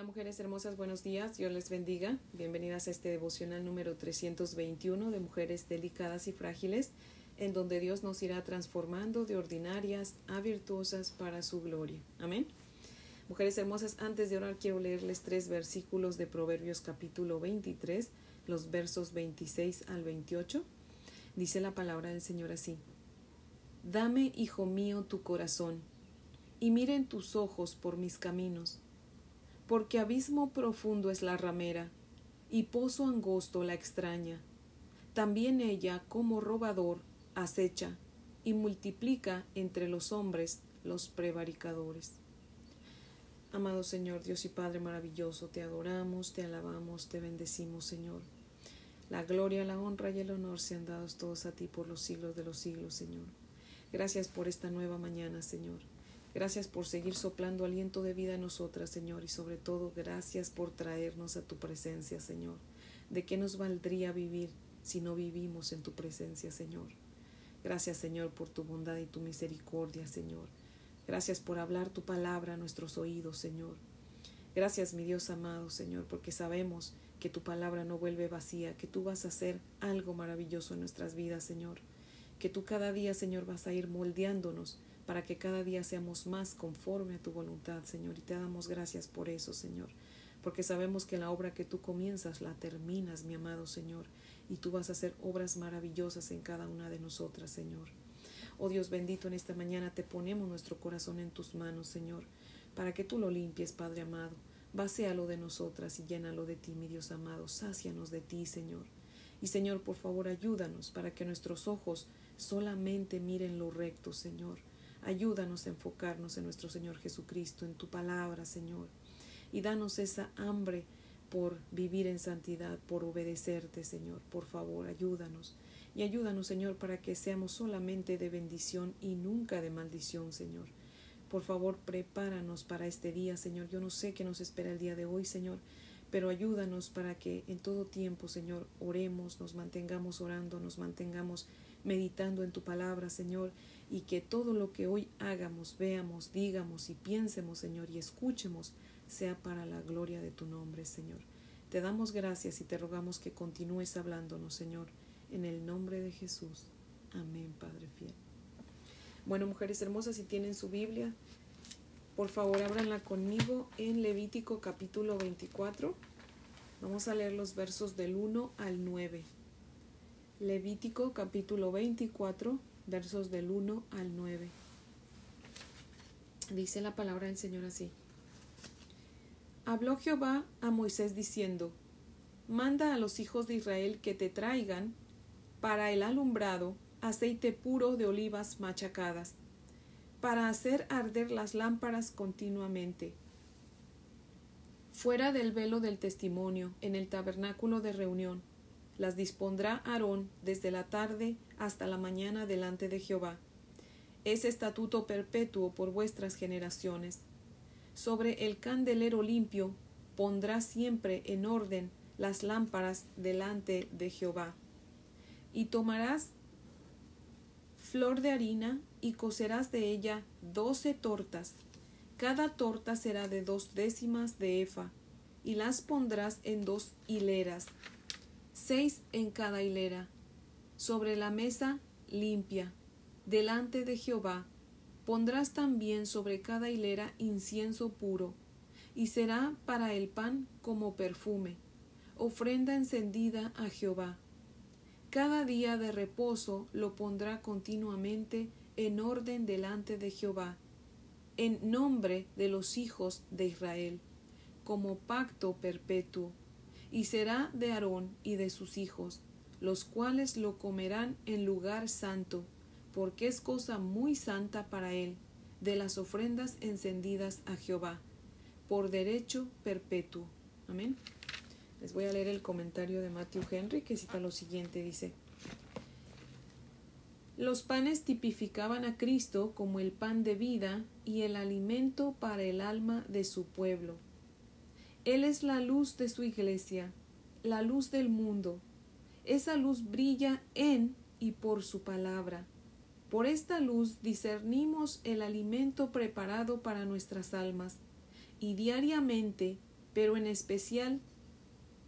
Hola mujeres hermosas, buenos días, Dios les bendiga. Bienvenidas a este devocional número 321 de Mujeres Delicadas y Frágiles, en donde Dios nos irá transformando de ordinarias a virtuosas para su gloria. Amén. Mujeres hermosas, antes de orar quiero leerles tres versículos de Proverbios capítulo 23, los versos 26 al 28. Dice la palabra del Señor así. Dame, hijo mío, tu corazón, y miren tus ojos por mis caminos porque abismo profundo es la ramera, y pozo angosto la extraña. También ella, como robador, acecha y multiplica entre los hombres los prevaricadores. Amado Señor, Dios y Padre maravilloso, te adoramos, te alabamos, te bendecimos, Señor. La gloria, la honra y el honor sean dados todos a ti por los siglos de los siglos, Señor. Gracias por esta nueva mañana, Señor. Gracias por seguir soplando aliento de vida en nosotras, Señor, y sobre todo gracias por traernos a tu presencia, Señor. ¿De qué nos valdría vivir si no vivimos en tu presencia, Señor? Gracias, Señor, por tu bondad y tu misericordia, Señor. Gracias por hablar tu palabra a nuestros oídos, Señor. Gracias, mi Dios amado, Señor, porque sabemos que tu palabra no vuelve vacía, que tú vas a hacer algo maravilloso en nuestras vidas, Señor. Que tú cada día, Señor, vas a ir moldeándonos para que cada día seamos más conforme a tu voluntad, Señor. Y te damos gracias por eso, Señor, porque sabemos que la obra que tú comienzas la terminas, mi amado Señor, y tú vas a hacer obras maravillosas en cada una de nosotras, Señor. Oh Dios bendito, en esta mañana te ponemos nuestro corazón en tus manos, Señor, para que tú lo limpies, Padre amado. Vacéalo de nosotras y llénalo de ti, mi Dios amado. Sácianos de ti, Señor. Y Señor, por favor, ayúdanos para que nuestros ojos solamente miren lo recto, Señor Ayúdanos a enfocarnos en nuestro Señor Jesucristo, en tu palabra, Señor. Y danos esa hambre por vivir en santidad, por obedecerte, Señor. Por favor, ayúdanos. Y ayúdanos, Señor, para que seamos solamente de bendición y nunca de maldición, Señor. Por favor, prepáranos para este día, Señor. Yo no sé qué nos espera el día de hoy, Señor, pero ayúdanos para que en todo tiempo, Señor, oremos, nos mantengamos orando, nos mantengamos meditando en tu palabra, Señor, y que todo lo que hoy hagamos, veamos, digamos y piensemos, Señor, y escuchemos, sea para la gloria de tu nombre, Señor. Te damos gracias y te rogamos que continúes hablándonos, Señor, en el nombre de Jesús. Amén, Padre fiel. Bueno, mujeres hermosas, si tienen su Biblia, por favor, ábranla conmigo en Levítico capítulo 24. Vamos a leer los versos del 1 al 9. Levítico capítulo 24, versos del 1 al 9. Dice la palabra del Señor así. Habló Jehová a Moisés diciendo, Manda a los hijos de Israel que te traigan para el alumbrado aceite puro de olivas machacadas, para hacer arder las lámparas continuamente. Fuera del velo del testimonio, en el tabernáculo de reunión, las dispondrá Aarón desde la tarde hasta la mañana delante de Jehová. Es estatuto perpetuo por vuestras generaciones. Sobre el candelero limpio pondrá siempre en orden las lámparas delante de Jehová. Y tomarás flor de harina y cocerás de ella doce tortas. Cada torta será de dos décimas de efa, y las pondrás en dos hileras seis en cada hilera, sobre la mesa limpia, delante de Jehová. Pondrás también sobre cada hilera incienso puro, y será para el pan como perfume, ofrenda encendida a Jehová. Cada día de reposo lo pondrá continuamente en orden delante de Jehová, en nombre de los hijos de Israel, como pacto perpetuo y será de Aarón y de sus hijos, los cuales lo comerán en lugar santo, porque es cosa muy santa para él, de las ofrendas encendidas a Jehová, por derecho perpetuo. Amén. Les voy a leer el comentario de Matthew Henry que cita lo siguiente, dice. Los panes tipificaban a Cristo como el pan de vida y el alimento para el alma de su pueblo él es la luz de su iglesia, la luz del mundo. Esa luz brilla en y por su palabra. Por esta luz discernimos el alimento preparado para nuestras almas y diariamente pero en especial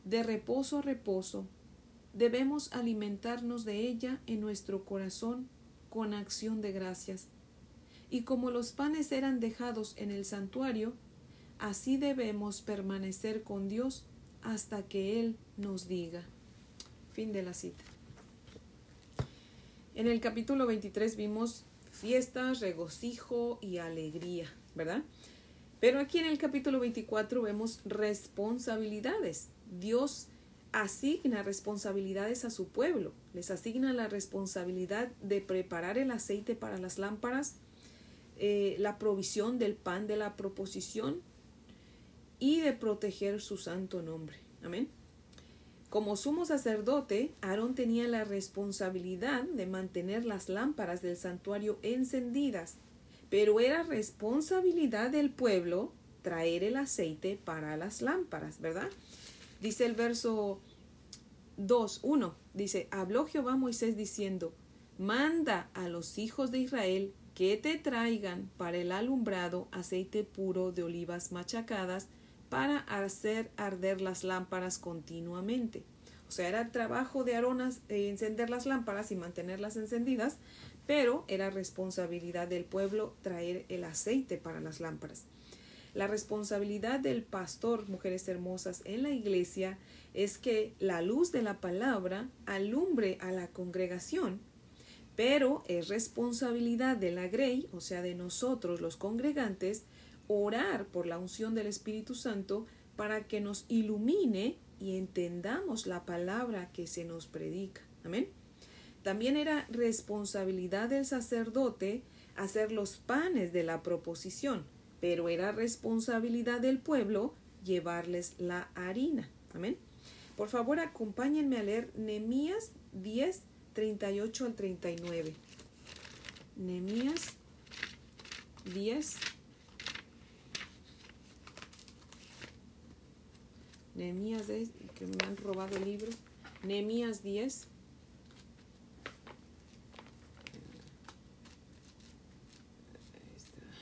de reposo a reposo, debemos alimentarnos de ella en nuestro corazón con acción de gracias. Y como los panes eran dejados en el santuario, así debemos permanecer con Dios hasta que Él nos diga. Fin de la cita. En el capítulo 23 vimos fiestas, regocijo y alegría, ¿verdad? Pero aquí en el capítulo 24 vemos responsabilidades. Dios asigna responsabilidades a su pueblo. Les asigna la responsabilidad de preparar el aceite para las lámparas, eh, la provisión del pan de la proposición y de proteger su santo nombre. Amén. Como sumo sacerdote, Aarón tenía la responsabilidad de mantener las lámparas del santuario encendidas, pero era responsabilidad del pueblo traer el aceite para las lámparas, ¿verdad? Dice el verso 2, 1, dice, habló Jehová a Moisés diciendo, manda a los hijos de Israel que te traigan para el alumbrado aceite puro de olivas machacadas para hacer arder las lámparas continuamente. O sea, era el trabajo de Aarón eh, encender las lámparas y mantenerlas encendidas, pero era responsabilidad del pueblo traer el aceite para las lámparas. La responsabilidad del pastor, mujeres hermosas, en la iglesia es que la luz de la palabra alumbre a la congregación, pero es responsabilidad de la grey, o sea, de nosotros los congregantes, orar por la unción del Espíritu Santo para que nos ilumine y entendamos la palabra que se nos predica. Amén. También era responsabilidad del sacerdote hacer los panes de la proposición pero era responsabilidad del pueblo llevarles la harina. Amén. Por favor, acompáñenme a leer Nehemías 10, 38 al 39. Nehemías 10. Nehemías 10, que me han robado el libro. Nehemías 10.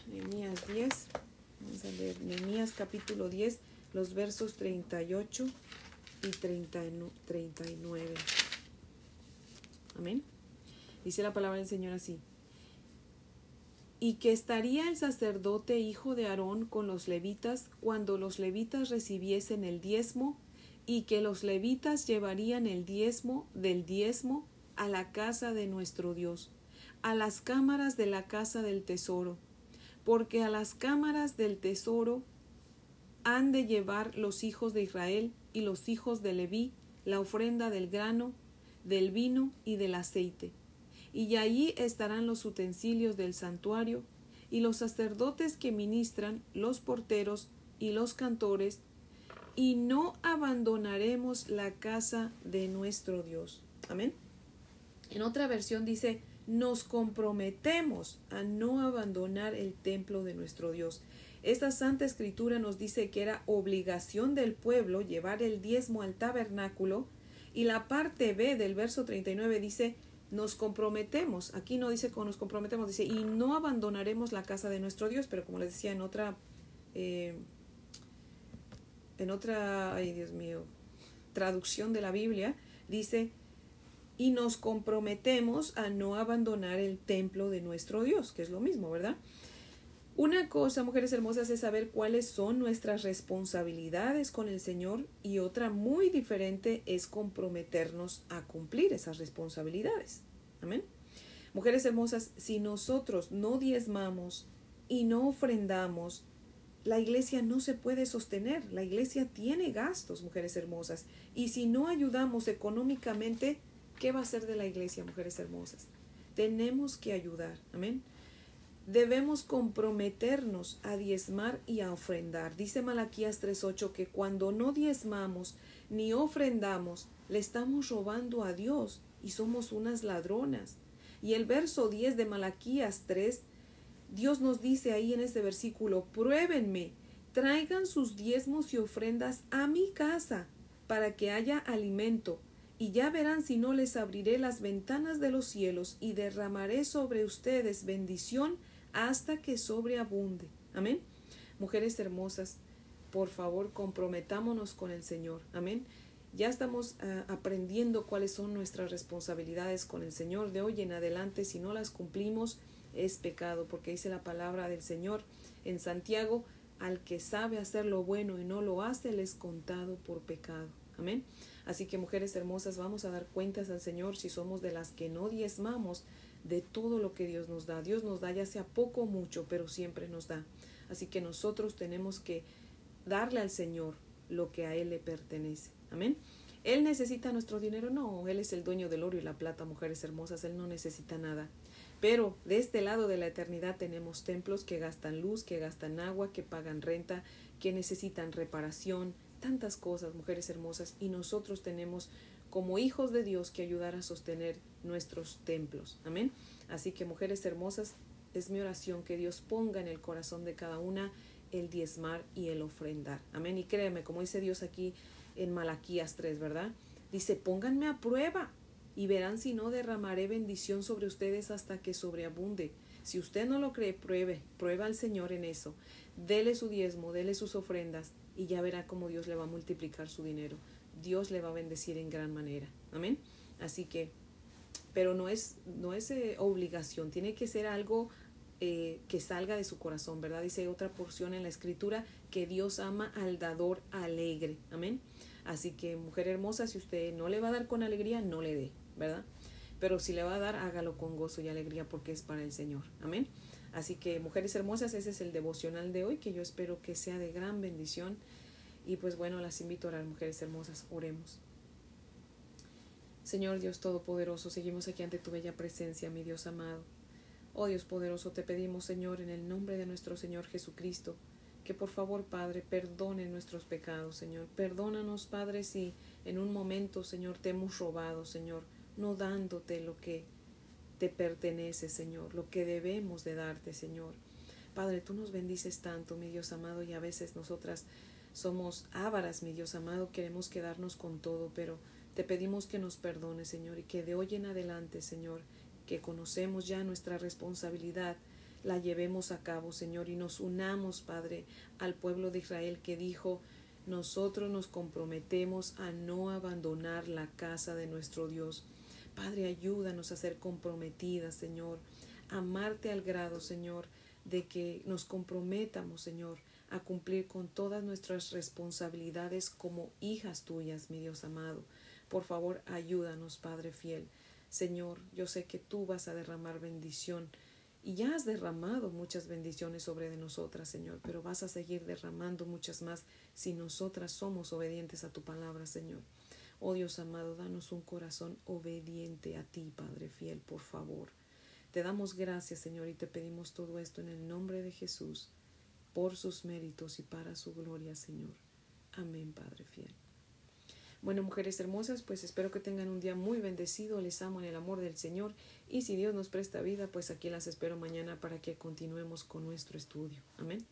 Nehemías 10. Vamos a leer Nehemías capítulo 10, los versos 38 y 39. Amén. Dice la palabra del Señor así. Y que estaría el sacerdote hijo de Aarón con los levitas cuando los levitas recibiesen el diezmo, y que los levitas llevarían el diezmo del diezmo a la casa de nuestro Dios, a las cámaras de la casa del tesoro porque a las cámaras del tesoro han de llevar los hijos de Israel y los hijos de Leví la ofrenda del grano, del vino y del aceite. Y allí estarán los utensilios del santuario, y los sacerdotes que ministran, los porteros y los cantores, y no abandonaremos la casa de nuestro Dios. Amén. En otra versión dice, nos comprometemos a no abandonar el templo de nuestro Dios. Esta Santa Escritura nos dice que era obligación del pueblo llevar el diezmo al tabernáculo y la parte B del verso 39 dice nos comprometemos, aquí no dice nos comprometemos, dice y no abandonaremos la casa de nuestro Dios, pero como les decía en otra, eh, en otra, ay Dios mío, traducción de la Biblia, dice y nos comprometemos a no abandonar el templo de nuestro Dios, que es lo mismo, ¿verdad? Una cosa, mujeres hermosas, es saber cuáles son nuestras responsabilidades con el Señor y otra muy diferente es comprometernos a cumplir esas responsabilidades. Amén. Mujeres hermosas, si nosotros no diezmamos y no ofrendamos, la iglesia no se puede sostener. La iglesia tiene gastos, mujeres hermosas. Y si no ayudamos económicamente, ¿Qué va a ser de la iglesia, mujeres hermosas? Tenemos que ayudar, amén. Debemos comprometernos a diezmar y a ofrendar. Dice Malaquías 3:8 que cuando no diezmamos ni ofrendamos, le estamos robando a Dios y somos unas ladronas. Y el verso 10 de Malaquías 3, Dios nos dice ahí en este versículo, pruébenme, traigan sus diezmos y ofrendas a mi casa para que haya alimento y ya verán si no les abriré las ventanas de los cielos y derramaré sobre ustedes bendición hasta que sobreabunde. Amén. Mujeres hermosas, por favor, comprometámonos con el Señor. Amén. Ya estamos ah, aprendiendo cuáles son nuestras responsabilidades con el Señor. De hoy en adelante, si no las cumplimos, es pecado, porque dice la palabra del Señor en Santiago, al que sabe hacer lo bueno y no lo hace, le es contado por pecado. Amén. Así que mujeres hermosas, vamos a dar cuentas al Señor si somos de las que no diezmamos de todo lo que Dios nos da. Dios nos da ya sea poco o mucho, pero siempre nos da. Así que nosotros tenemos que darle al Señor lo que a Él le pertenece. Amén. ¿Él necesita nuestro dinero? No, Él es el dueño del oro y la plata, mujeres hermosas, Él no necesita nada. Pero de este lado de la eternidad tenemos templos que gastan luz, que gastan agua, que pagan renta, que necesitan reparación, tantas cosas, mujeres hermosas, y nosotros tenemos como hijos de Dios que ayudar a sostener nuestros templos. Amén. Así que, mujeres hermosas, es mi oración que Dios ponga en el corazón de cada una el diezmar y el ofrendar. Amén. Y créeme, como dice Dios aquí en Malaquías 3, ¿verdad? Dice, pónganme a prueba y verán si no derramaré bendición sobre ustedes hasta que sobreabunde. Si usted no lo cree, pruebe, prueba al Señor en eso. Dele su diezmo, dele sus ofrendas y ya verá cómo Dios le va a multiplicar su dinero. Dios le va a bendecir en gran manera. Amén. Así que, pero no es, no es eh, obligación, tiene que ser algo eh, que salga de su corazón, ¿verdad? Dice otra porción en la escritura que Dios ama al dador alegre. Amén. Así que, mujer hermosa, si usted no le va a dar con alegría, no le dé, ¿verdad? Pero si le va a dar, hágalo con gozo y alegría porque es para el Señor. Amén. Así que, mujeres hermosas, ese es el devocional de hoy que yo espero que sea de gran bendición. Y pues bueno, las invito a orar, mujeres hermosas, oremos. Señor Dios Todopoderoso, seguimos aquí ante tu bella presencia, mi Dios amado. Oh Dios poderoso, te pedimos, Señor, en el nombre de nuestro Señor Jesucristo, que por favor, Padre, perdone nuestros pecados, Señor. Perdónanos, Padre, si en un momento, Señor, te hemos robado, Señor, no dándote lo que te pertenece, Señor, lo que debemos de darte, Señor. Padre, tú nos bendices tanto, mi Dios amado, y a veces nosotras somos ávaras, mi Dios amado, queremos quedarnos con todo, pero te pedimos que nos perdones, Señor, y que de hoy en adelante, Señor, que conocemos ya nuestra responsabilidad, la llevemos a cabo, Señor, y nos unamos, Padre, al pueblo de Israel que dijo, nosotros nos comprometemos a no abandonar la casa de nuestro Dios. Padre, ayúdanos a ser comprometidas, Señor, amarte al grado, Señor, de que nos comprometamos, Señor, a cumplir con todas nuestras responsabilidades como hijas tuyas, mi Dios amado. Por favor, ayúdanos, Padre fiel. Señor, yo sé que tú vas a derramar bendición y ya has derramado muchas bendiciones sobre de nosotras, Señor, pero vas a seguir derramando muchas más si nosotras somos obedientes a tu palabra, Señor. Oh Dios amado, danos un corazón obediente a ti, Padre fiel, por favor. Te damos gracias, Señor, y te pedimos todo esto en el nombre de Jesús, por sus méritos y para su gloria, Señor. Amén, Padre fiel. Bueno, mujeres hermosas, pues espero que tengan un día muy bendecido. Les amo en el amor del Señor. Y si Dios nos presta vida, pues aquí las espero mañana para que continuemos con nuestro estudio. Amén.